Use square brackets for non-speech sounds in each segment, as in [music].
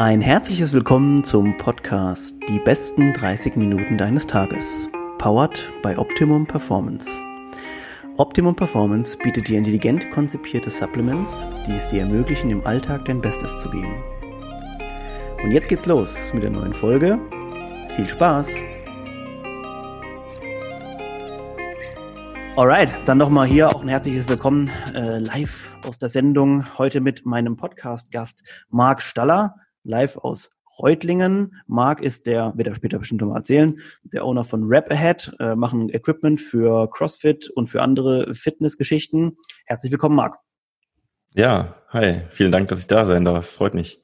Ein herzliches Willkommen zum Podcast Die besten 30 Minuten deines Tages. Powered by Optimum Performance. Optimum Performance bietet dir intelligent konzipierte Supplements, die es dir ermöglichen, im Alltag dein Bestes zu geben. Und jetzt geht's los mit der neuen Folge. Viel Spaß! Alright, dann nochmal hier auch ein herzliches Willkommen äh, live aus der Sendung. Heute mit meinem Podcast-Gast Marc Staller, live aus Reutlingen. Marc ist der, wird er später bestimmt nochmal erzählen, der Owner von Rap Ahead, äh, machen Equipment für CrossFit und für andere Fitnessgeschichten. Herzlich willkommen, Marc. Ja, hi, vielen Dank, dass ich da sein darf. Freut mich.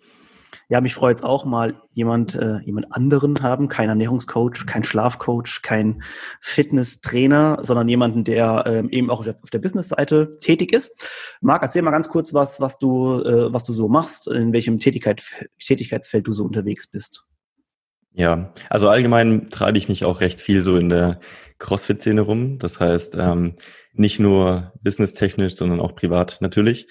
Ja, mich freut es auch mal, jemand, äh, jemand anderen haben, kein Ernährungscoach, kein Schlafcoach, kein Fitnesstrainer, sondern jemanden, der ähm, eben auch auf der, der Businessseite tätig ist. Marc, erzähl mal ganz kurz was, was du, äh, was du so machst, in welchem Tätigkeit, Tätigkeitsfeld du so unterwegs bist. Ja, also allgemein treibe ich mich auch recht viel so in der CrossFit-Szene rum. Das heißt, ähm, nicht nur businesstechnisch, sondern auch privat natürlich.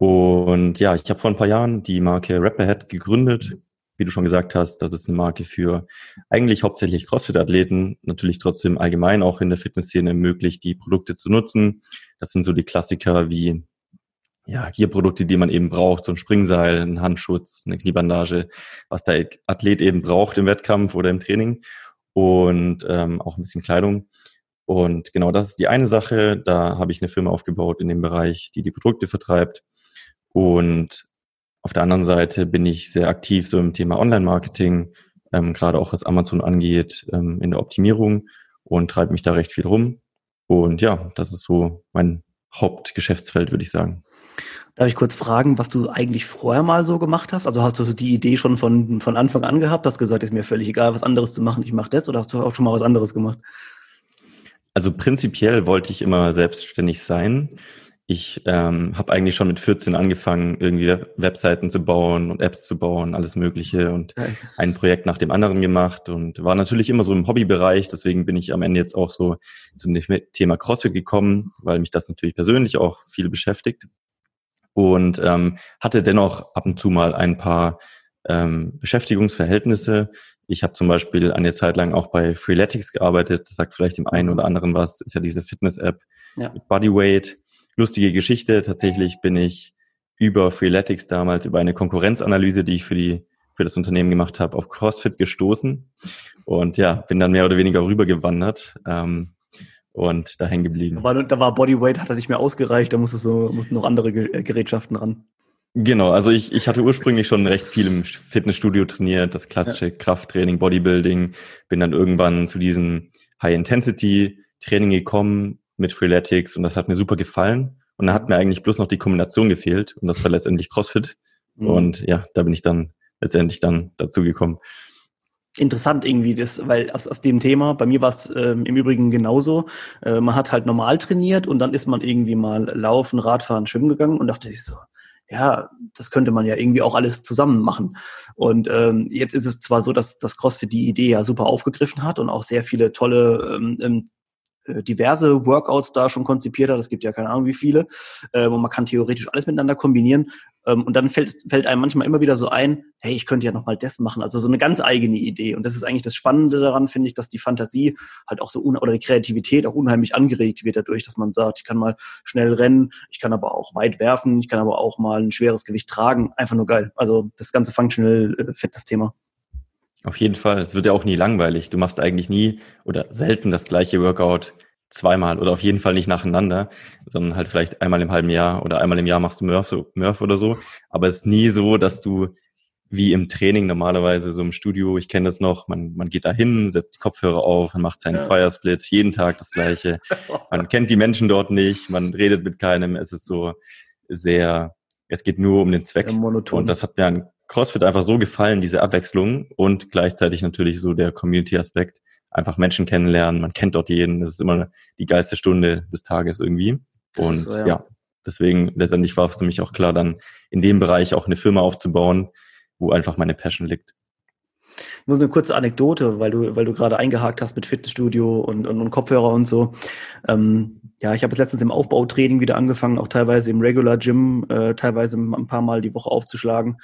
Und ja, ich habe vor ein paar Jahren die Marke Rapperhead gegründet. Wie du schon gesagt hast, das ist eine Marke für eigentlich hauptsächlich CrossFit-Athleten, natürlich trotzdem allgemein auch in der Fitnessszene möglich, die Produkte zu nutzen. Das sind so die Klassiker wie ja, Gear-Produkte, die man eben braucht, so ein Springseil, ein Handschutz, eine Kniebandage, was der Athlet eben braucht im Wettkampf oder im Training und ähm, auch ein bisschen Kleidung. Und genau das ist die eine Sache. Da habe ich eine Firma aufgebaut in dem Bereich, die die Produkte vertreibt. Und auf der anderen Seite bin ich sehr aktiv so im Thema Online-Marketing, ähm, gerade auch was Amazon angeht, ähm, in der Optimierung und treibe mich da recht viel rum. Und ja, das ist so mein Hauptgeschäftsfeld, würde ich sagen. Darf ich kurz fragen, was du eigentlich vorher mal so gemacht hast? Also hast du die Idee schon von, von Anfang an gehabt, hast gesagt, ist mir völlig egal, was anderes zu machen, ich mache das, oder hast du auch schon mal was anderes gemacht? Also prinzipiell wollte ich immer selbstständig sein. Ich ähm, habe eigentlich schon mit 14 angefangen, irgendwie Webseiten zu bauen und Apps zu bauen, alles Mögliche und okay. ein Projekt nach dem anderen gemacht und war natürlich immer so im Hobbybereich. Deswegen bin ich am Ende jetzt auch so zum Thema CrossFit gekommen, weil mich das natürlich persönlich auch viel beschäftigt und ähm, hatte dennoch ab und zu mal ein paar ähm, Beschäftigungsverhältnisse. Ich habe zum Beispiel eine Zeit lang auch bei Freeletics gearbeitet. Das sagt vielleicht dem einen oder anderen was. Das ist ja diese Fitness-App ja. mit Bodyweight lustige Geschichte. Tatsächlich bin ich über Freeletics damals, über eine Konkurrenzanalyse, die ich für die für das Unternehmen gemacht habe, auf CrossFit gestoßen und ja, bin dann mehr oder weniger rübergewandert ähm, und da hängen geblieben. Da war, da war Bodyweight, hat er nicht mehr ausgereicht, da musste so, mussten noch andere äh, Gerätschaften ran. Genau, also ich, ich hatte ursprünglich schon recht viel im Fitnessstudio trainiert, das klassische ja. Krafttraining, Bodybuilding, bin dann irgendwann zu diesem High-Intensity-Training gekommen, mit Freeletics und das hat mir super gefallen. Und da hat mir eigentlich bloß noch die Kombination gefehlt und das war letztendlich CrossFit. Mhm. Und ja, da bin ich dann letztendlich dann dazu gekommen. Interessant irgendwie das, weil aus, aus dem Thema, bei mir war es ähm, im Übrigen genauso. Äh, man hat halt normal trainiert und dann ist man irgendwie mal laufen, Radfahren, schwimmen gegangen und dachte sich so, ja, das könnte man ja irgendwie auch alles zusammen machen. Und ähm, jetzt ist es zwar so, dass das CrossFit die Idee ja super aufgegriffen hat und auch sehr viele tolle ähm, ähm äh, diverse Workouts da schon konzipiert hat. Es gibt ja keine Ahnung wie viele. Ähm, und man kann theoretisch alles miteinander kombinieren. Ähm, und dann fällt, fällt einem manchmal immer wieder so ein, hey, ich könnte ja nochmal das machen. Also so eine ganz eigene Idee. Und das ist eigentlich das Spannende daran, finde ich, dass die Fantasie halt auch so, oder die Kreativität auch unheimlich angeregt wird dadurch, dass man sagt, ich kann mal schnell rennen, ich kann aber auch weit werfen, ich kann aber auch mal ein schweres Gewicht tragen. Einfach nur geil. Also das ganze Functional äh, Fitness-Thema. Auf jeden Fall. Es wird ja auch nie langweilig. Du machst eigentlich nie oder selten das gleiche Workout zweimal oder auf jeden Fall nicht nacheinander, sondern halt vielleicht einmal im halben Jahr oder einmal im Jahr machst du Murph, Murph oder so. Aber es ist nie so, dass du wie im Training normalerweise so im Studio, ich kenne das noch, man, man geht da hin, setzt die Kopfhörer auf, man macht seinen ja. Firesplit, jeden Tag das gleiche. [laughs] Man kennt die Menschen dort nicht, man redet mit keinem, es ist so sehr, es geht nur um den Zweck. Und das hat mir an CrossFit einfach so gefallen, diese Abwechslung und gleichzeitig natürlich so der Community-Aspekt. Einfach Menschen kennenlernen, man kennt dort jeden, das ist immer die geilste Stunde des Tages irgendwie. Und so, ja. ja, deswegen letztendlich war es für mich auch klar, dann in dem Bereich auch eine Firma aufzubauen, wo einfach meine Passion liegt. Ich muss eine kurze Anekdote, weil du, weil du gerade eingehakt hast mit Fitnessstudio und, und, und Kopfhörer und so. Ähm, ja, ich habe jetzt letztens im Aufbautraining wieder angefangen, auch teilweise im Regular Gym, äh, teilweise ein paar Mal die Woche aufzuschlagen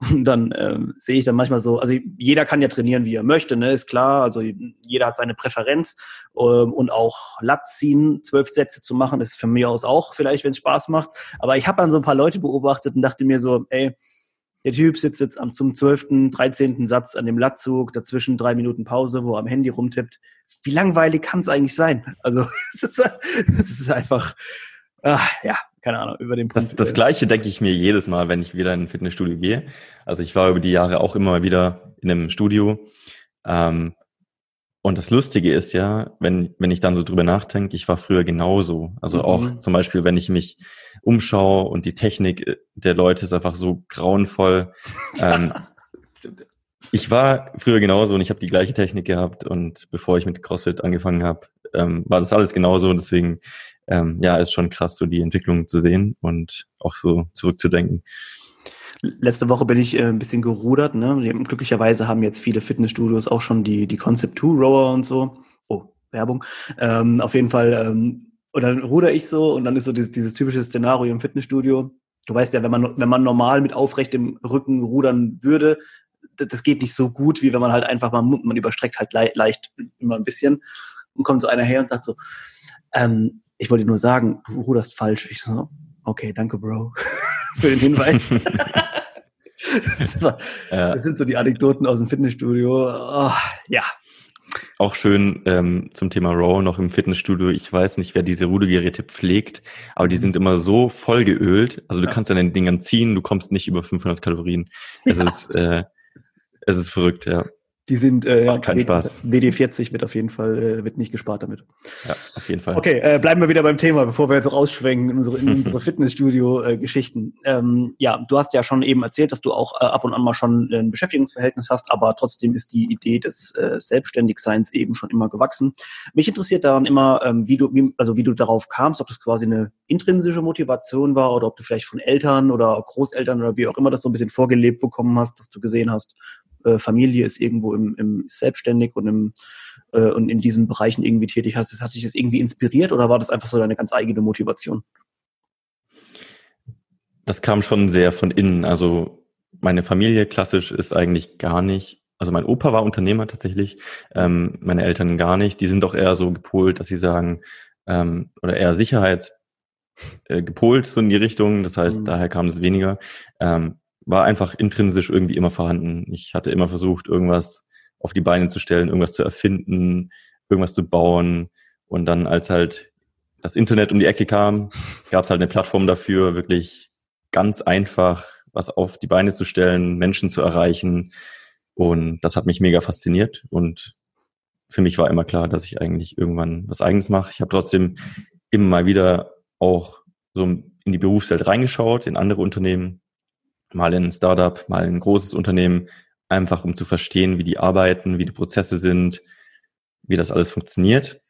Und dann ähm, sehe ich dann manchmal so, also jeder kann ja trainieren, wie er möchte, ne, ist klar. Also jeder hat seine Präferenz ähm, und auch Lat ziehen, zwölf Sätze zu machen, ist für mich aus auch vielleicht, wenn es Spaß macht. Aber ich habe dann so ein paar Leute beobachtet und dachte mir so, ey, der Typ sitzt jetzt am, zum zwölften, dreizehnten Satz an dem Lattzug, dazwischen drei Minuten Pause, wo er am Handy rumtippt. Wie langweilig kann es eigentlich sein? Also [laughs] es ist einfach, ach, ja, keine Ahnung, über den Punkt. Das, das Gleiche denke ich mir jedes Mal, wenn ich wieder in ein Fitnessstudio gehe. Also ich war über die Jahre auch immer mal wieder in einem Studio. Ähm, und das Lustige ist ja, wenn, wenn ich dann so drüber nachdenke, ich war früher genauso. Also mhm. auch zum Beispiel, wenn ich mich umschaue und die Technik äh, der Leute ist einfach so grauenvoll. [laughs] ähm, ich war früher genauso und ich habe die gleiche Technik gehabt und bevor ich mit CrossFit angefangen habe, ähm, war das alles genauso und deswegen ähm, ja, ist schon krass, so die Entwicklung zu sehen und auch so zurückzudenken. Letzte Woche bin ich äh, ein bisschen gerudert. Ne? Glücklicherweise haben jetzt viele Fitnessstudios auch schon die, die Concept 2 Rower und so. Oh, Werbung. Ähm, auf jeden Fall. Ähm, und dann ruder ich so und dann ist so dieses, dieses typische Szenario im Fitnessstudio. Du weißt ja, wenn man, wenn man normal mit aufrechtem Rücken rudern würde, das geht nicht so gut, wie wenn man halt einfach mal, man überstreckt halt le leicht immer ein bisschen und kommt so einer her und sagt so, ähm, ich wollte nur sagen, du ruderst falsch. Ich so, okay, danke, Bro, [laughs] für den Hinweis. [laughs] das, war, ja. das, sind so die Anekdoten aus dem Fitnessstudio. Oh, ja. Auch schön ähm, zum Thema Raw noch im Fitnessstudio. Ich weiß nicht, wer diese Rudergeräte pflegt, aber die mhm. sind immer so voll geölt. Also du ja. kannst an den Dingern ziehen, du kommst nicht über 500 Kalorien. Es ja. ist, äh, es ist verrückt, ja. Die sind äh, Macht keinen Spaß. WD40 wird auf jeden Fall äh, wird nicht gespart damit. Ja, auf jeden Fall. Okay, äh, bleiben wir wieder beim Thema, bevor wir jetzt rausschwenken in unsere, in unsere [laughs] Fitnessstudio-Geschichten. ähm, ja, du hast ja schon eben erzählt, dass du auch äh, ab und an mal schon ein Beschäftigungsverhältnis hast, aber trotzdem ist die Idee des äh, Selbstständigseins eben schon immer gewachsen. Mich interessiert daran immer, ähm, wie du, wie, also wie du darauf kamst, ob das quasi eine intrinsische Motivation war oder ob du vielleicht von Eltern oder Großeltern oder wie auch immer das so ein bisschen vorgelebt bekommen hast, dass du gesehen hast, äh, Familie ist irgendwo im, im selbstständig und im äh, und in diesen Bereichen irgendwie tätig hast, das, hat sich das irgendwie inspiriert oder war das einfach so deine ganz eigene Motivation? Das kam schon sehr von innen. Also meine Familie klassisch ist eigentlich gar nicht. Also mein Opa war Unternehmer tatsächlich, ähm, meine Eltern gar nicht. Die sind doch eher so gepolt, dass sie sagen, ähm, oder eher Sicherheits äh, gepolt so in die Richtung. Das heißt, mhm. daher kam es weniger. Ähm, war einfach intrinsisch irgendwie immer vorhanden. Ich hatte immer versucht, irgendwas auf die Beine zu stellen, irgendwas zu erfinden, irgendwas zu bauen. Und dann, als halt das Internet um die Ecke kam, [laughs] gab es halt eine Plattform dafür, wirklich ganz einfach was auf die Beine zu stellen, Menschen zu erreichen. Und das hat mich mega fasziniert. Und für mich war immer klar, dass ich eigentlich irgendwann was eigenes mache. Ich habe trotzdem immer mal wieder auch so in die Berufswelt reingeschaut, in andere Unternehmen, mal in ein Startup, mal in ein großes Unternehmen, einfach um zu verstehen, wie die arbeiten, wie die Prozesse sind, wie das alles funktioniert.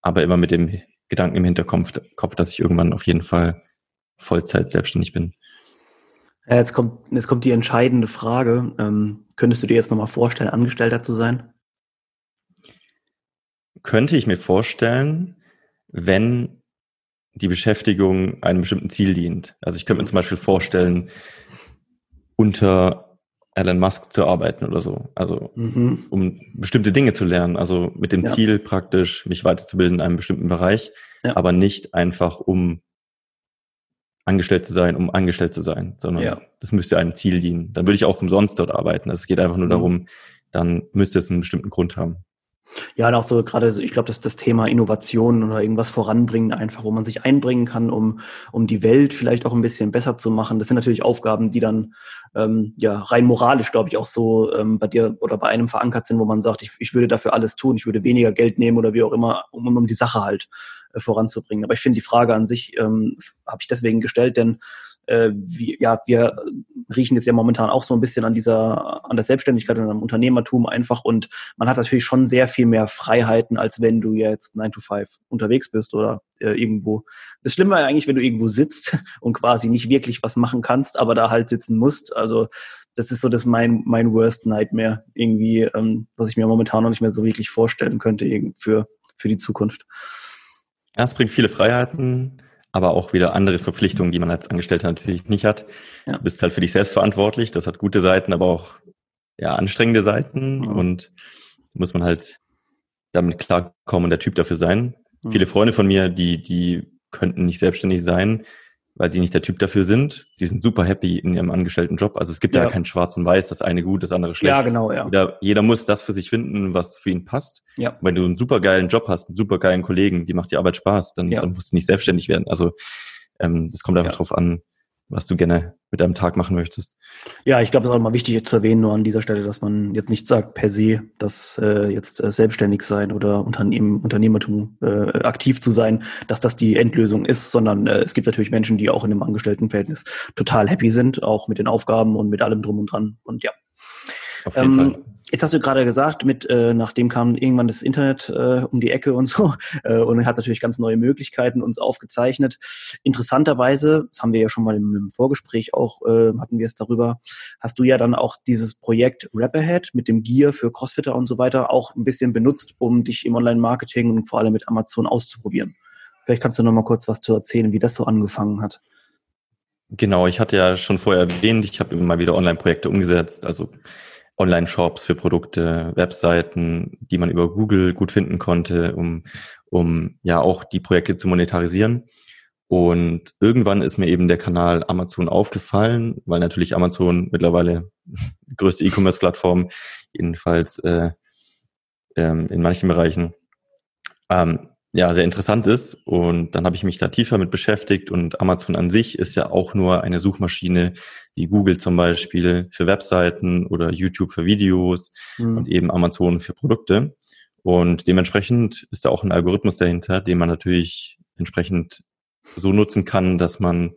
Aber immer mit dem Gedanken im Hinterkopf, dass ich irgendwann auf jeden Fall Vollzeit selbstständig bin. Ja, jetzt kommt, jetzt kommt die entscheidende Frage. Ähm, könntest du dir jetzt nochmal vorstellen, Angestellter zu sein? Könnte ich mir vorstellen, wenn die Beschäftigung einem bestimmten Ziel dient. Also ich könnte mir zum Beispiel vorstellen, unter Elon Musk zu arbeiten oder so. Also mhm. um bestimmte Dinge zu lernen. Also mit dem ja. Ziel praktisch, mich weiterzubilden in einem bestimmten Bereich, ja. aber nicht einfach um angestellt zu sein, um angestellt zu sein, sondern ja. das müsste einem Ziel dienen. Dann würde ich auch umsonst dort arbeiten. Es geht einfach nur mhm. darum, dann müsste es einen bestimmten Grund haben. Ja, und auch so gerade, ich glaube, dass das Thema Innovation oder irgendwas voranbringen, einfach, wo man sich einbringen kann, um, um die Welt vielleicht auch ein bisschen besser zu machen. Das sind natürlich Aufgaben, die dann ähm, ja rein moralisch, glaube ich, auch so ähm, bei dir oder bei einem verankert sind, wo man sagt, ich, ich würde dafür alles tun, ich würde weniger Geld nehmen oder wie auch immer, um, um die Sache halt äh, voranzubringen. Aber ich finde die Frage an sich ähm, habe ich deswegen gestellt, denn äh, wie, ja, wir riechen jetzt ja momentan auch so ein bisschen an dieser, an der Selbstständigkeit und am Unternehmertum einfach und man hat natürlich schon sehr viel mehr Freiheiten, als wenn du jetzt 9 to 5 unterwegs bist oder äh, irgendwo. Das Schlimme war eigentlich, wenn du irgendwo sitzt [laughs] und quasi nicht wirklich was machen kannst, aber da halt sitzen musst. Also das ist so das mein, mein Worst Nightmare irgendwie, ähm, was ich mir momentan noch nicht mehr so wirklich vorstellen könnte für, für die Zukunft. Ja, es bringt viele Freiheiten, aber auch wieder andere Verpflichtungen, die man als Angestellter natürlich nicht hat. Ja. Du bist halt für dich selbst verantwortlich. Das hat gute Seiten, aber auch ja, anstrengende Seiten mhm. und muss man halt damit klarkommen und der Typ dafür sein. Mhm. Viele Freunde von mir, die, die könnten nicht selbstständig sein, weil sie nicht der Typ dafür sind. Die sind super happy in ihrem angestellten Job. Also es gibt ja, ja kein Schwarz und Weiß, das eine gut, das andere schlecht. Ja, genau, ja. Jeder, jeder muss das für sich finden, was für ihn passt. Ja. Wenn du einen super geilen Job hast, einen super geilen Kollegen, die macht die Arbeit Spaß, dann, ja. dann musst du nicht selbstständig werden. Also ähm, das kommt einfach ja. drauf an, was du gerne mit deinem Tag machen möchtest. Ja, ich glaube, das ist auch mal wichtig zu erwähnen, nur an dieser Stelle, dass man jetzt nicht sagt per se, dass äh, jetzt äh, selbstständig sein oder Unternehmen, Unternehmertum äh, aktiv zu sein, dass das die Endlösung ist, sondern äh, es gibt natürlich Menschen, die auch in einem Angestelltenverhältnis total happy sind, auch mit den Aufgaben und mit allem drum und dran. Und ja, auf jeden ähm, Fall. Jetzt hast du gerade gesagt, mit äh, nachdem kam irgendwann das Internet äh, um die Ecke und so [laughs] äh, und hat natürlich ganz neue Möglichkeiten uns aufgezeichnet. Interessanterweise, das haben wir ja schon mal im, im Vorgespräch auch äh, hatten wir es darüber, hast du ja dann auch dieses Projekt Rapperhead mit dem Gear für Crossfitter und so weiter auch ein bisschen benutzt, um dich im Online-Marketing und vor allem mit Amazon auszuprobieren. Vielleicht kannst du noch mal kurz was zu erzählen, wie das so angefangen hat. Genau, ich hatte ja schon vorher erwähnt, ich habe immer wieder Online-Projekte umgesetzt, also Online-Shops für Produkte, Webseiten, die man über Google gut finden konnte, um, um ja auch die Projekte zu monetarisieren. Und irgendwann ist mir eben der Kanal Amazon aufgefallen, weil natürlich Amazon mittlerweile [laughs] größte E-Commerce-Plattform, jedenfalls äh, ähm, in manchen Bereichen, ähm, ja, sehr interessant ist. Und dann habe ich mich da tiefer mit beschäftigt und Amazon an sich ist ja auch nur eine Suchmaschine, wie Google zum Beispiel für Webseiten oder YouTube für Videos mhm. und eben Amazon für Produkte. Und dementsprechend ist da auch ein Algorithmus dahinter, den man natürlich entsprechend so nutzen kann, dass man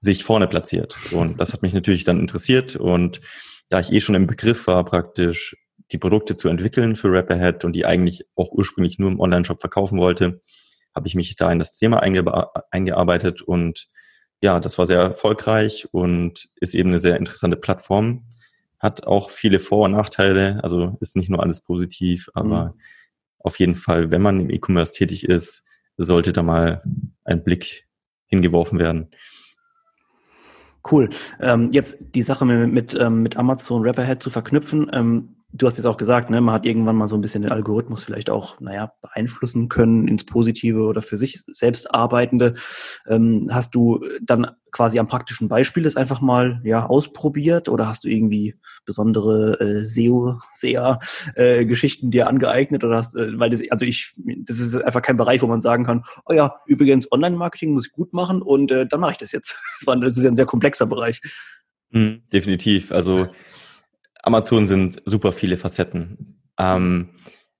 sich vorne platziert. Und das hat mich natürlich dann interessiert. Und da ich eh schon im Begriff war, praktisch die Produkte zu entwickeln für Rapperhead und die eigentlich auch ursprünglich nur im Online-Shop verkaufen wollte, habe ich mich da in das Thema eingearbeitet und ja, das war sehr erfolgreich und ist eben eine sehr interessante Plattform. Hat auch viele Vor- und Nachteile, also ist nicht nur alles positiv, aber mhm. auf jeden Fall, wenn man im E-Commerce tätig ist, sollte da mal ein Blick hingeworfen werden. Cool. Ähm, jetzt die Sache mit, mit, ähm, mit Amazon Rapperhead zu verknüpfen. Ähm, du hast jetzt auch gesagt, ne, man hat irgendwann mal so ein bisschen den Algorithmus vielleicht auch, naja, beeinflussen können ins Positive oder für sich selbst arbeitende. Ähm, hast du dann quasi am praktischen Beispiel das einfach mal ja ausprobiert oder hast du irgendwie besondere äh, SEO, SEA äh, dir angeeignet oder hast, äh, weil das, also ich, das ist einfach kein Bereich, wo man sagen kann, oh ja, übrigens Online-Marketing muss ich gut machen und äh, dann mache ich das jetzt. [laughs] Das ist ja ein sehr komplexer Bereich. Mhm, definitiv. Also Amazon sind super viele Facetten. Ähm,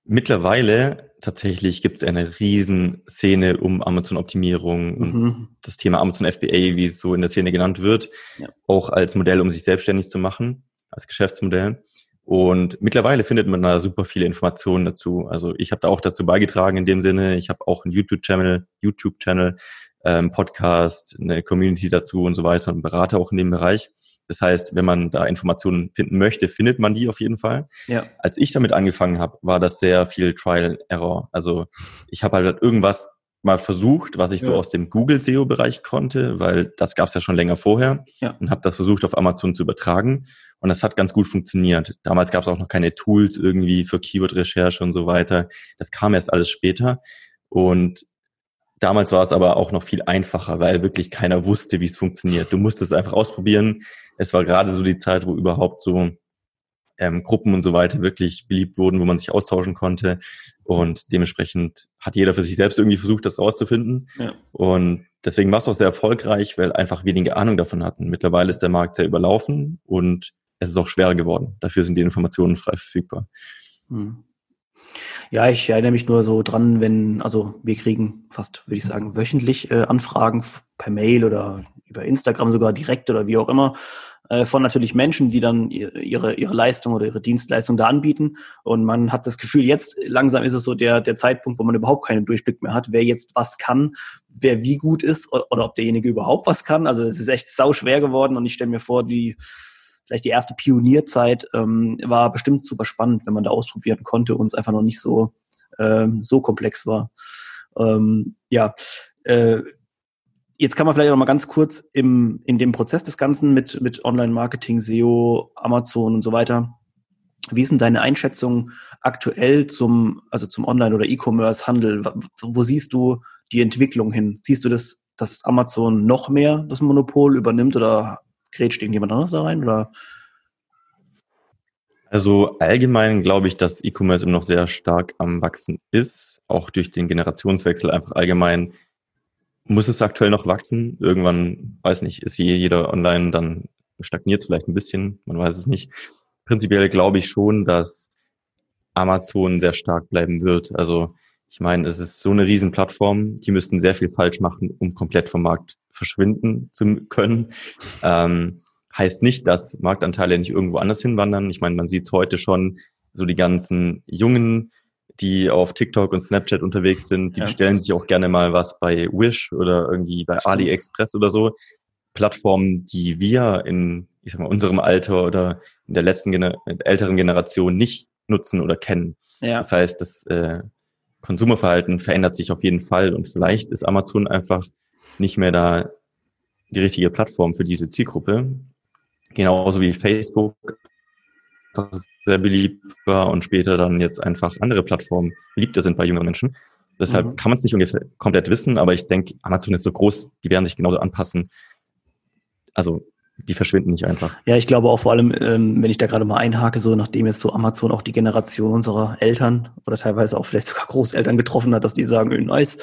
mittlerweile tatsächlich gibt es eine riesen Szene um Amazon-Optimierung und mhm. das Thema Amazon FBA, wie es so in der Szene genannt wird, ja. auch als Modell, um sich selbstständig zu machen, als Geschäftsmodell. Und mittlerweile findet man da super viele Informationen dazu. Also ich habe da auch dazu beigetragen in dem Sinne. Ich habe auch einen YouTube-Channel, YouTube-Channel, ähm, Podcast, eine Community dazu und so weiter und berate auch in dem Bereich. Das heißt, wenn man da Informationen finden möchte, findet man die auf jeden Fall. Ja. Als ich damit angefangen habe, war das sehr viel Trial Error. Also ich habe halt irgendwas mal versucht, was ich ja. so aus dem Google SEO-Bereich konnte, weil das gab es ja schon länger vorher ja. und habe das versucht auf Amazon zu übertragen und das hat ganz gut funktioniert. Damals gab es auch noch keine Tools irgendwie für Keyword-Recherche und so weiter. Das kam erst alles später und Damals war es aber auch noch viel einfacher, weil wirklich keiner wusste, wie es funktioniert. Du musstest es einfach ausprobieren. Es war gerade so die Zeit, wo überhaupt so ähm, Gruppen und so weiter wirklich beliebt wurden, wo man sich austauschen konnte. Und dementsprechend hat jeder für sich selbst irgendwie versucht, das rauszufinden. Ja. Und deswegen war es auch sehr erfolgreich, weil einfach wenige Ahnung davon hatten. Mittlerweile ist der Markt sehr überlaufen und es ist auch schwerer geworden. Dafür sind die Informationen frei verfügbar. Hm. Ja, ich erinnere mich nur so dran, wenn, also wir kriegen fast, würde ich sagen, wöchentlich äh, Anfragen per Mail oder über Instagram sogar direkt oder wie auch immer äh, von natürlich Menschen, die dann ihre, ihre Leistung oder ihre Dienstleistung da anbieten. Und man hat das Gefühl, jetzt langsam ist es so der, der Zeitpunkt, wo man überhaupt keinen Durchblick mehr hat, wer jetzt was kann, wer wie gut ist oder, oder ob derjenige überhaupt was kann. Also es ist echt sau schwer geworden und ich stelle mir vor, die vielleicht die erste Pionierzeit ähm, war bestimmt super spannend, wenn man da ausprobieren konnte und es einfach noch nicht so, ähm, so komplex war. Ähm, ja, äh, jetzt kann man vielleicht auch mal ganz kurz im, in dem Prozess des Ganzen mit, mit Online-Marketing, SEO, Amazon und so weiter. Wie denn deine Einschätzung aktuell zum, also zum Online- oder E-Commerce-Handel? Wo siehst du die Entwicklung hin? Siehst du das, dass Amazon noch mehr das Monopol übernimmt oder grätscht irgendjemand anderes da rein? Oder? Also allgemein glaube ich, dass E-Commerce immer noch sehr stark am Wachsen ist, auch durch den Generationswechsel einfach allgemein. Muss es aktuell noch wachsen? Irgendwann, weiß nicht, ist jeder online, dann stagniert es vielleicht ein bisschen, man weiß es nicht. Prinzipiell glaube ich schon, dass Amazon sehr stark bleiben wird. Also ich meine, es ist so eine Riesenplattform, die müssten sehr viel falsch machen, um komplett vom Markt verschwinden zu können. Ähm, heißt nicht, dass Marktanteile nicht irgendwo anders hinwandern. Ich meine, man sieht es heute schon, so die ganzen Jungen, die auf TikTok und Snapchat unterwegs sind, die ja. bestellen sich auch gerne mal was bei Wish oder irgendwie bei AliExpress oder so. Plattformen, die wir in, ich sag mal, unserem Alter oder in der letzten Gener älteren Generation nicht nutzen oder kennen. Ja. Das heißt, das äh, Konsumerverhalten verändert sich auf jeden Fall und vielleicht ist Amazon einfach nicht mehr da die richtige Plattform für diese Zielgruppe. Genauso wie Facebook sehr beliebt war und später dann jetzt einfach andere Plattformen beliebter sind bei jüngeren Menschen. Deshalb mhm. kann man es nicht ungefähr komplett wissen, aber ich denke, Amazon ist so groß, die werden sich genauso anpassen. Also die verschwinden nicht einfach. Ja, ich glaube auch vor allem, ähm, wenn ich da gerade mal einhake, so nachdem jetzt so Amazon auch die Generation unserer Eltern oder teilweise auch vielleicht sogar Großeltern getroffen hat, dass die sagen, öh, nice,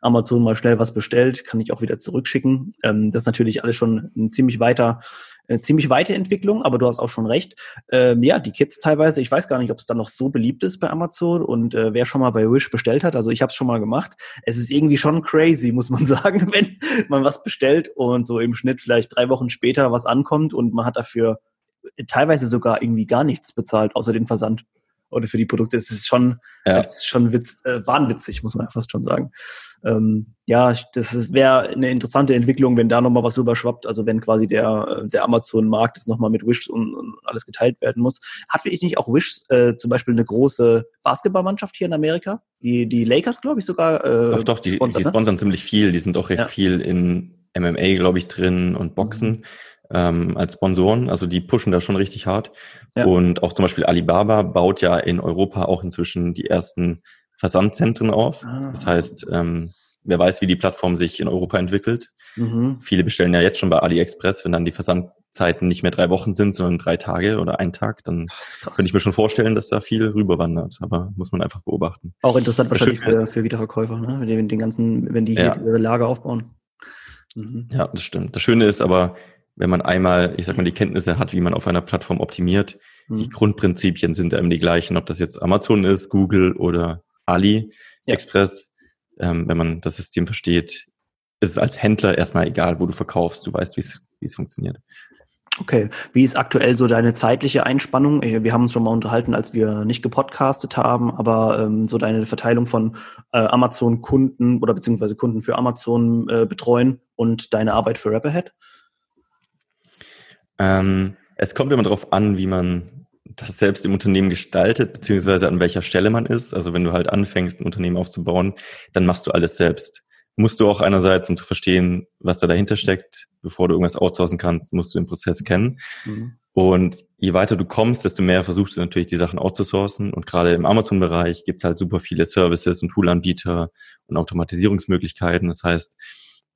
Amazon mal schnell was bestellt, kann ich auch wieder zurückschicken. Ähm, das ist natürlich alles schon ein ziemlich weiter eine ziemlich weite Entwicklung, aber du hast auch schon recht. Ähm, ja, die Kids teilweise, ich weiß gar nicht, ob es dann noch so beliebt ist bei Amazon und äh, wer schon mal bei Wish bestellt hat, also ich habe es schon mal gemacht. Es ist irgendwie schon crazy, muss man [laughs] sagen, wenn man was bestellt und so im Schnitt vielleicht drei Wochen später was ankommt und man hat dafür teilweise sogar irgendwie gar nichts bezahlt, außer den Versand oder für die Produkte. Es ist schon, ja. es ist schon witz, äh, wahnwitzig, muss man fast schon sagen. Ähm, ja, das wäre eine interessante Entwicklung, wenn da nochmal was überschwappt, also wenn quasi der, äh, der Amazon-Markt jetzt nochmal mit Wish und, und, alles geteilt werden muss. Hatte ich nicht auch Wish äh, zum Beispiel eine große Basketballmannschaft hier in Amerika? Die, die Lakers, glaube ich, sogar. Äh, doch, doch, die, sponsern, die ne? sponsern ne? ziemlich viel. Die sind auch recht ja. viel in MMA, glaube ich, drin und Boxen. Ähm, als Sponsoren. Also die pushen da schon richtig hart. Ja. Und auch zum Beispiel Alibaba baut ja in Europa auch inzwischen die ersten Versandzentren auf. Ah. Das heißt, ähm, wer weiß, wie die Plattform sich in Europa entwickelt. Mhm. Viele bestellen ja jetzt schon bei AliExpress, wenn dann die Versandzeiten nicht mehr drei Wochen sind, sondern drei Tage oder ein Tag, dann könnte ich mir schon vorstellen, dass da viel rüberwandert. Aber muss man einfach beobachten. Auch interessant wahrscheinlich für, für Wiederverkäufer, ne? Den, den ganzen, wenn die ja. ihre Lager aufbauen. Mhm. Ja, das stimmt. Das Schöne ist aber, wenn man einmal, ich sag mal, die Kenntnisse hat, wie man auf einer Plattform optimiert, mhm. die Grundprinzipien sind eben die gleichen, ob das jetzt Amazon ist, Google oder Ali ja. Express. Ähm, wenn man das System versteht, ist es als Händler erstmal egal, wo du verkaufst. Du weißt, wie es funktioniert. Okay, wie ist aktuell so deine zeitliche Einspannung? Wir haben uns schon mal unterhalten, als wir nicht gepodcastet haben, aber ähm, so deine Verteilung von äh, Amazon-Kunden oder beziehungsweise Kunden für Amazon äh, betreuen und deine Arbeit für Rapperhead? Ähm, es kommt immer darauf an, wie man das selbst im Unternehmen gestaltet, beziehungsweise an welcher Stelle man ist. Also wenn du halt anfängst, ein Unternehmen aufzubauen, dann machst du alles selbst. Musst du auch einerseits, um zu verstehen, was da dahinter steckt, bevor du irgendwas outsourcen kannst, musst du den Prozess kennen. Mhm. Und je weiter du kommst, desto mehr versuchst du natürlich die Sachen outzusourcen. Und gerade im Amazon-Bereich gibt's halt super viele Services und Toolanbieter und Automatisierungsmöglichkeiten. Das heißt,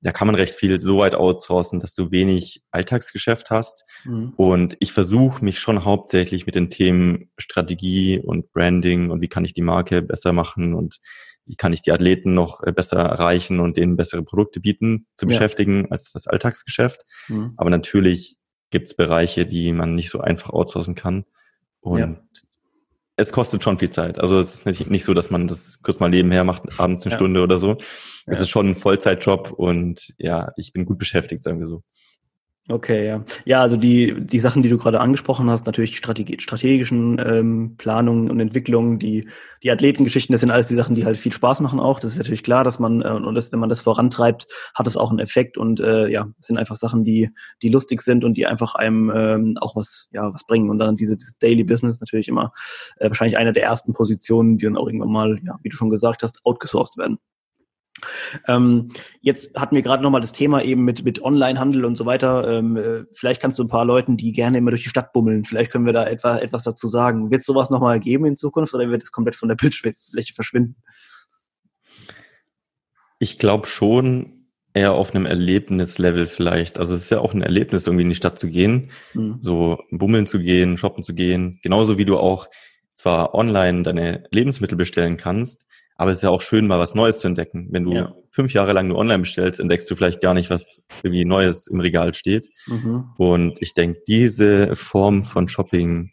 da kann man recht viel so weit outsourcen, dass du wenig Alltagsgeschäft hast. Mhm. Und ich versuche mich schon hauptsächlich mit den Themen Strategie und Branding und wie kann ich die Marke besser machen und wie kann ich die Athleten noch äh, besser erreichen und denen bessere Produkte bieten, zu ja. beschäftigen als das Alltagsgeschäft. Mhm. Aber natürlich gibt es Bereiche, die man nicht so einfach outsourcen kann. Und ja es kostet schon viel Zeit. Also es ist nicht, nicht so, dass man das kurz mal nebenher macht, abends eine ja. Stunde oder so. Es ja. ist schon ein Vollzeitjob und ja, ich bin gut beschäftigt, sagen wir so. Okay, ja. Ja, also die, die Sachen, die du gerade angesprochen hast, natürlich Strategie, strategischen ähm, Planungen und Entwicklungen, die, die Athletengeschichten, das sind alles die Sachen, die halt viel Spaß machen auch. Das ist natürlich klar, dass man, äh, und das, wenn man das vorantreibt, hat das auch einen Effekt und äh, ja, sind einfach Sachen, die, die lustig sind und die einfach einem ähm, auch was, ja, was bringen. Und dann dieses Daily Business natürlich immer äh, wahrscheinlich eine der ersten Positionen, die dann auch irgendwann mal, ja, wie du schon gesagt hast, outgesourced werden. Ähm, jetzt hatten wir gerade nochmal das Thema eben mit, mit Onlinehandel und so weiter. Ähm, äh, vielleicht kannst du ein paar Leuten, die gerne immer durch die Stadt bummeln, vielleicht können wir da etwa, etwas dazu sagen. Wird es sowas nochmal geben in Zukunft oder wird es komplett von der [laughs] Bildfläche verschwinden? Ich glaube schon eher auf einem Erlebnislevel vielleicht. Also es ist ja auch ein Erlebnis, irgendwie in die Stadt zu gehen, mhm. so bummeln zu gehen, shoppen zu gehen. Genauso wie du auch zwar online deine Lebensmittel bestellen kannst, aber es ist ja auch schön, mal was Neues zu entdecken. Wenn du ja. fünf Jahre lang nur online bestellst, entdeckst du vielleicht gar nicht, was irgendwie Neues im Regal steht. Mhm. Und ich denke, diese Form von Shopping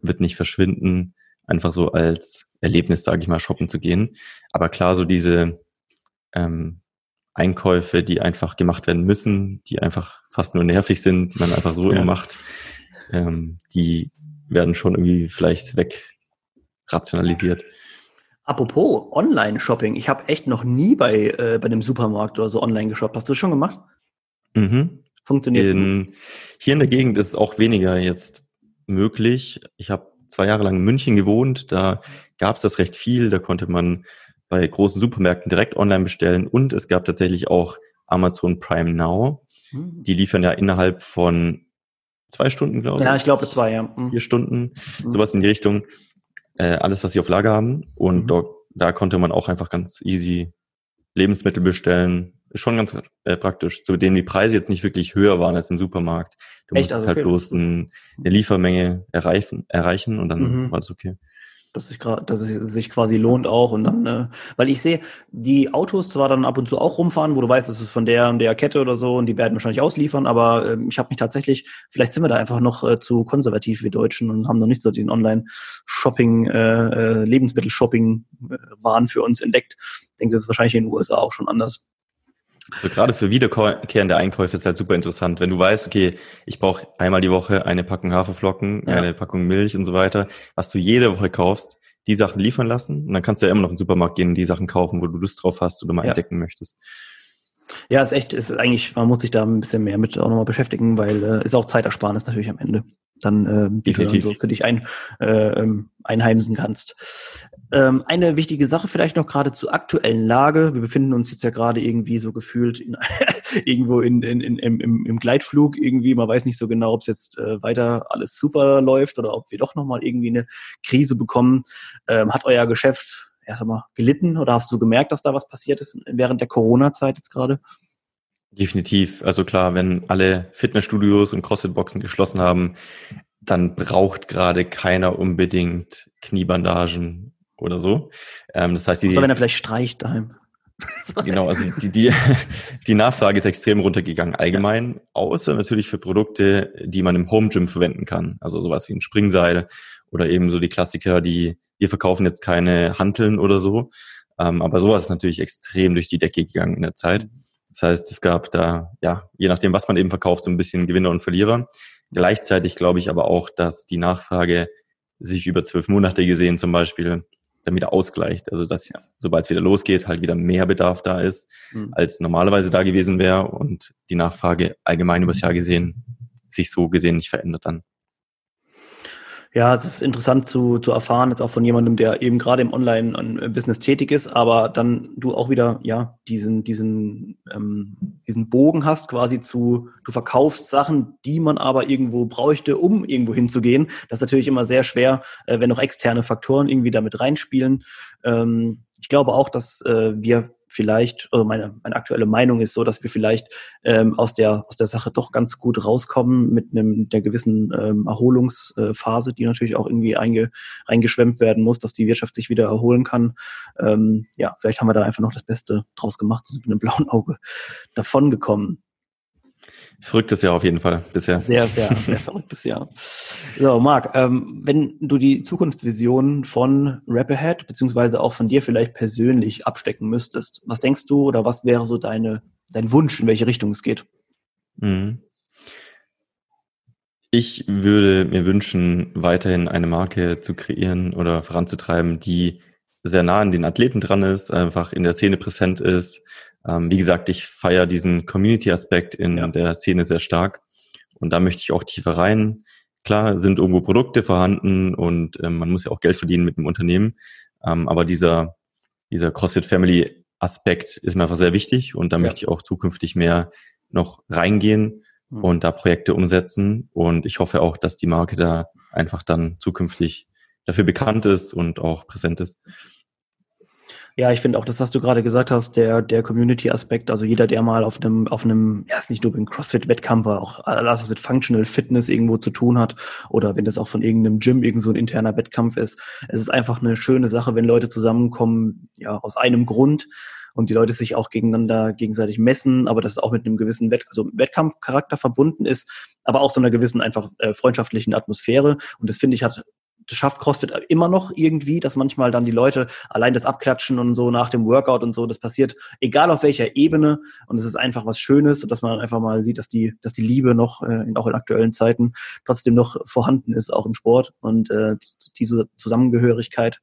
wird nicht verschwinden, einfach so als Erlebnis, sage ich mal, shoppen zu gehen. Aber klar, so diese ähm, Einkäufe, die einfach gemacht werden müssen, die einfach fast nur nervig sind, die man einfach so ja. immer macht, ähm, die werden schon irgendwie vielleicht weg rationalisiert. Apropos Online-Shopping, ich habe echt noch nie bei, äh, bei einem Supermarkt oder so online geshoppt. Hast du das schon gemacht? Mhm. Funktioniert in, Hier in der Gegend ist es auch weniger jetzt möglich. Ich habe zwei Jahre lang in München gewohnt, da gab es das recht viel, da konnte man bei großen Supermärkten direkt online bestellen und es gab tatsächlich auch Amazon Prime Now. Mhm. Die liefern ja innerhalb von zwei Stunden, glaube ich. Ja, ich glaube zwei, ja. Mhm. Vier Stunden, mhm. sowas in die Richtung äh, alles, was sie auf Lager haben. Und mhm. dort, da konnte man auch einfach ganz easy Lebensmittel bestellen. Ist schon ganz äh, praktisch, zu denen die Preise jetzt nicht wirklich höher waren als im Supermarkt. Du Echt? musst also halt bloß ein, eine Liefermenge erreichen, erreichen und dann mhm. war das okay dass sich, dass es sich quasi lohnt auch und dann, äh, weil ich sehe, die Autos zwar dann ab und zu auch rumfahren, wo du weißt, das ist von der und der Kette oder so und die werden wahrscheinlich ausliefern, aber äh, ich habe mich tatsächlich, vielleicht sind wir da einfach noch äh, zu konservativ wie Deutschen und haben noch nicht so den Online-Shopping, äh, äh, Lebensmittel-Shopping-Wahn für uns entdeckt. Ich denke, das ist wahrscheinlich in den USA auch schon anders. Also gerade für wiederkehrende Einkäufe ist halt super interessant. Wenn du weißt, okay, ich brauche einmal die Woche eine Packung Haferflocken, ja. eine Packung Milch und so weiter, was du jede Woche kaufst, die Sachen liefern lassen und dann kannst du ja immer noch in den Supermarkt gehen und die Sachen kaufen, wo du Lust drauf hast oder mal ja. entdecken möchtest. Ja, ist echt, ist eigentlich, man muss sich da ein bisschen mehr mit auch nochmal beschäftigen, weil äh, ist auch Zeitersparnis natürlich am Ende. Dann, äh, die Definitiv. du dann so für dich ein, äh, ähm, einheimsen kannst. Ähm, eine wichtige Sache vielleicht noch gerade zur aktuellen Lage. Wir befinden uns jetzt ja gerade irgendwie so gefühlt in, [laughs] irgendwo in, in, in, im, im Gleitflug irgendwie. Man weiß nicht so genau, ob es jetzt äh, weiter alles super läuft oder ob wir doch nochmal irgendwie eine Krise bekommen. Ähm, hat euer Geschäft erst einmal gelitten oder hast du gemerkt, dass da was passiert ist während der Corona-Zeit jetzt gerade? Definitiv. Also klar, wenn alle Fitnessstudios und CrossFit-Boxen geschlossen haben, dann braucht gerade keiner unbedingt Kniebandagen oder so. Ähm, das heißt, die, oder wenn er vielleicht streicht daheim. [laughs] genau, also die, die, die Nachfrage ist extrem runtergegangen, allgemein, ja. außer natürlich für Produkte, die man im Home Gym verwenden kann. Also sowas wie ein Springseil oder eben so die Klassiker, die, wir verkaufen jetzt keine Hanteln oder so. Ähm, aber sowas ist natürlich extrem durch die Decke gegangen in der Zeit. Das heißt, es gab da, ja, je nachdem, was man eben verkauft, so ein bisschen Gewinner und Verlierer. Gleichzeitig glaube ich aber auch, dass die Nachfrage sich über zwölf Monate gesehen zum Beispiel dann wieder ausgleicht. Also dass ja. sobald es wieder losgeht, halt wieder mehr Bedarf da ist, mhm. als normalerweise da gewesen wäre und die Nachfrage allgemein übers Jahr gesehen sich so gesehen nicht verändert dann. Ja, es ist interessant zu, zu erfahren, jetzt auch von jemandem, der eben gerade im Online-Business tätig ist, aber dann du auch wieder, ja, diesen, diesen, ähm, diesen Bogen hast, quasi zu, du verkaufst Sachen, die man aber irgendwo bräuchte, um irgendwo hinzugehen. Das ist natürlich immer sehr schwer, äh, wenn noch externe Faktoren irgendwie damit reinspielen. Ähm, ich glaube auch, dass äh, wir vielleicht, also meine, meine aktuelle Meinung ist so, dass wir vielleicht ähm, aus, der, aus der Sache doch ganz gut rauskommen mit einem der gewissen ähm, Erholungsphase, die natürlich auch irgendwie einge, reingeschwemmt werden muss, dass die Wirtschaft sich wieder erholen kann. Ähm, ja, vielleicht haben wir da einfach noch das Beste draus gemacht und mit einem blauen Auge davongekommen. Verrücktes Jahr auf jeden Fall bisher. Sehr, sehr, [laughs] sehr verrücktes Jahr. So, Marc, ähm, wenn du die Zukunftsvision von Rap Ahead, beziehungsweise auch von dir vielleicht persönlich abstecken müsstest, was denkst du oder was wäre so deine, dein Wunsch, in welche Richtung es geht? Mhm. Ich würde mir wünschen, weiterhin eine Marke zu kreieren oder voranzutreiben, die sehr nah an den Athleten dran ist, einfach in der Szene präsent ist, ähm, wie gesagt, ich feiere diesen Community-Aspekt in ja. der Szene sehr stark. Und da möchte ich auch tiefer rein. Klar sind irgendwo Produkte vorhanden und ähm, man muss ja auch Geld verdienen mit dem Unternehmen. Ähm, aber dieser, dieser CrossFit Family Aspekt ist mir einfach sehr wichtig und da ja. möchte ich auch zukünftig mehr noch reingehen mhm. und da Projekte umsetzen. Und ich hoffe auch, dass die Marke da einfach dann zukünftig dafür bekannt ist und auch präsent ist. Ja, ich finde auch das, was du gerade gesagt hast, der, der Community-Aspekt, also jeder, der mal auf einem, auf einem, ja, ist nicht nur beim CrossFit-Wettkampf, auch alles, was mit Functional Fitness irgendwo zu tun hat, oder wenn das auch von irgendeinem Gym irgend so ein interner Wettkampf ist. Es ist einfach eine schöne Sache, wenn Leute zusammenkommen, ja, aus einem Grund und die Leute sich auch gegeneinander gegenseitig messen, aber das auch mit einem gewissen Wett also Wettkampfcharakter verbunden ist, aber auch so einer gewissen einfach äh, freundschaftlichen Atmosphäre. Und das finde ich hat schafft CrossFit immer noch irgendwie, dass manchmal dann die Leute allein das Abklatschen und so nach dem Workout und so, das passiert, egal auf welcher Ebene. Und es ist einfach was Schönes, dass man einfach mal sieht, dass die, dass die Liebe noch, äh, auch in aktuellen Zeiten, trotzdem noch vorhanden ist, auch im Sport und äh, diese Zusammengehörigkeit.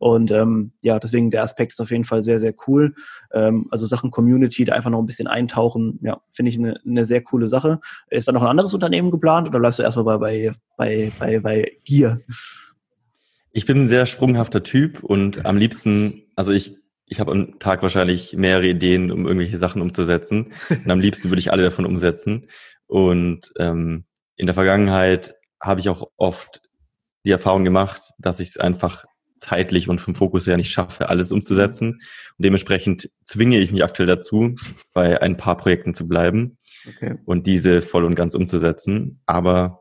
Und ähm, ja, deswegen der Aspekt ist auf jeden Fall sehr, sehr cool. Ähm, also Sachen Community, da einfach noch ein bisschen eintauchen, ja, finde ich eine, eine sehr coole Sache. Ist da noch ein anderes Unternehmen geplant oder bleibst du erstmal bei, bei, bei, bei dir? Ich bin ein sehr sprunghafter Typ und am liebsten, also ich, ich habe am Tag wahrscheinlich mehrere Ideen, um irgendwelche Sachen umzusetzen. [laughs] Und am liebsten würde ich alle davon umsetzen. Und ähm, in der Vergangenheit habe ich auch oft die Erfahrung gemacht, dass ich es einfach zeitlich und vom Fokus her nicht schaffe, alles umzusetzen. Und dementsprechend zwinge ich mich aktuell dazu, bei ein paar Projekten zu bleiben okay. und diese voll und ganz umzusetzen. Aber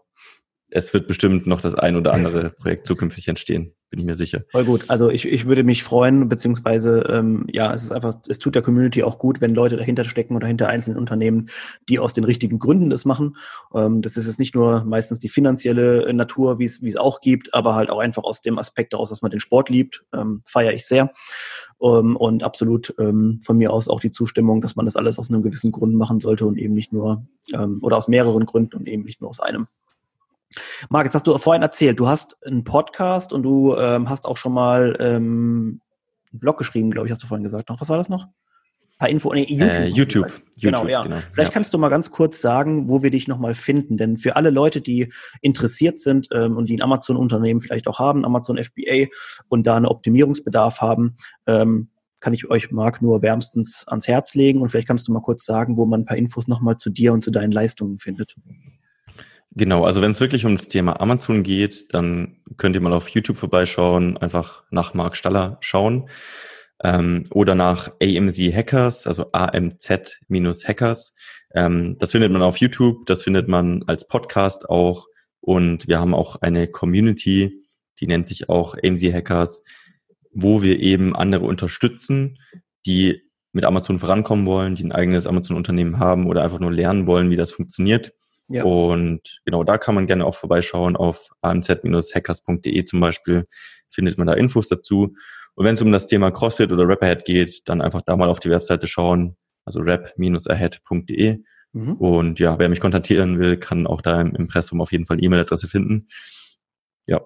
es wird bestimmt noch das ein oder andere [laughs] Projekt zukünftig entstehen bin ich mir sicher. Voll gut. Also ich, ich würde mich freuen, beziehungsweise ähm, ja, es ist einfach, es tut der Community auch gut, wenn Leute dahinter stecken oder hinter einzelnen Unternehmen, die aus den richtigen Gründen das machen. Ähm, das ist jetzt nicht nur meistens die finanzielle Natur, wie es wie es auch gibt, aber halt auch einfach aus dem Aspekt daraus, dass man den Sport liebt, ähm, feiere ich sehr. Ähm, und absolut ähm, von mir aus auch die Zustimmung, dass man das alles aus einem gewissen Grund machen sollte und eben nicht nur, ähm, oder aus mehreren Gründen und eben nicht nur aus einem. Marc, jetzt hast du vorhin erzählt, du hast einen Podcast und du ähm, hast auch schon mal ähm, einen Blog geschrieben, glaube ich, hast du vorhin gesagt. Noch was war das noch? Ein paar Info, nee, YouTube. Äh, YouTube. Genau, YouTube, ja. Genau. Vielleicht ja. kannst du mal ganz kurz sagen, wo wir dich nochmal finden. Denn für alle Leute, die interessiert sind ähm, und die ein Amazon-Unternehmen vielleicht auch haben, Amazon FBA und da einen Optimierungsbedarf haben, ähm, kann ich euch, Marc, nur wärmstens ans Herz legen. Und vielleicht kannst du mal kurz sagen, wo man ein paar Infos nochmal zu dir und zu deinen Leistungen findet. Genau, also wenn es wirklich um das Thema Amazon geht, dann könnt ihr mal auf YouTube vorbeischauen, einfach nach Marc Staller schauen ähm, oder nach AMZ Hackers, also AMZ-Hackers. Ähm, das findet man auf YouTube, das findet man als Podcast auch und wir haben auch eine Community, die nennt sich auch AMZ Hackers, wo wir eben andere unterstützen, die mit Amazon vorankommen wollen, die ein eigenes Amazon-Unternehmen haben oder einfach nur lernen wollen, wie das funktioniert. Ja. Und genau da kann man gerne auch vorbeischauen auf amz-hackers.de zum Beispiel, findet man da Infos dazu. Und wenn es um das Thema CrossFit oder Rap Ahead geht, dann einfach da mal auf die Webseite schauen, also rap-ahead.de. Mhm. Und ja, wer mich kontaktieren will, kann auch da im Impressum auf jeden Fall E-Mail-Adresse finden. Ja,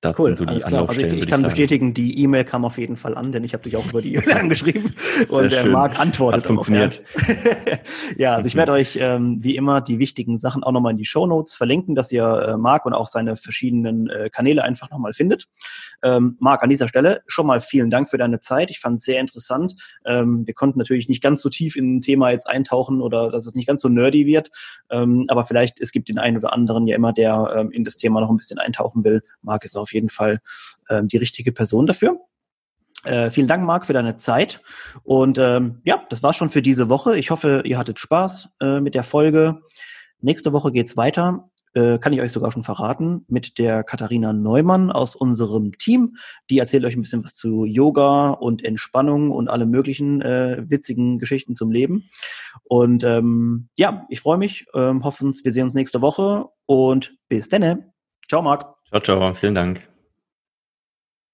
das cool, sind so die Anlaufstellen. Also ich, ich kann ich bestätigen, die E-Mail kam auf jeden Fall an, denn ich habe dich auch über die E-Mail [laughs] angeschrieben und der Marc antwortet. Hat funktioniert. [laughs] ja, also ich werde euch ähm, wie immer die wichtigen Sachen auch nochmal in die Show Notes verlinken, dass ihr äh, Marc und auch seine verschiedenen äh, Kanäle einfach nochmal findet. Ähm, Marc, an dieser Stelle schon mal vielen Dank für deine Zeit. Ich fand es sehr interessant. Ähm, wir konnten natürlich nicht ganz so tief in ein Thema jetzt eintauchen oder dass es nicht ganz so nerdy wird, ähm, aber vielleicht es gibt den einen oder anderen ja immer, der ähm, in das Thema noch ein bisschen eintauchen will. Marc ist auf jeden Fall ähm, die richtige Person dafür. Äh, vielen Dank, Marc, für deine Zeit. Und ähm, ja, das war's schon für diese Woche. Ich hoffe, ihr hattet Spaß äh, mit der Folge. Nächste Woche geht's weiter. Äh, kann ich euch sogar schon verraten, mit der Katharina Neumann aus unserem Team. Die erzählt euch ein bisschen was zu Yoga und Entspannung und alle möglichen äh, witzigen Geschichten zum Leben. Und ähm, ja, ich freue mich, ähm, hoffen, wir sehen uns nächste Woche und bis denne. Ciao, Marc. Ciao, ciao, vielen Dank.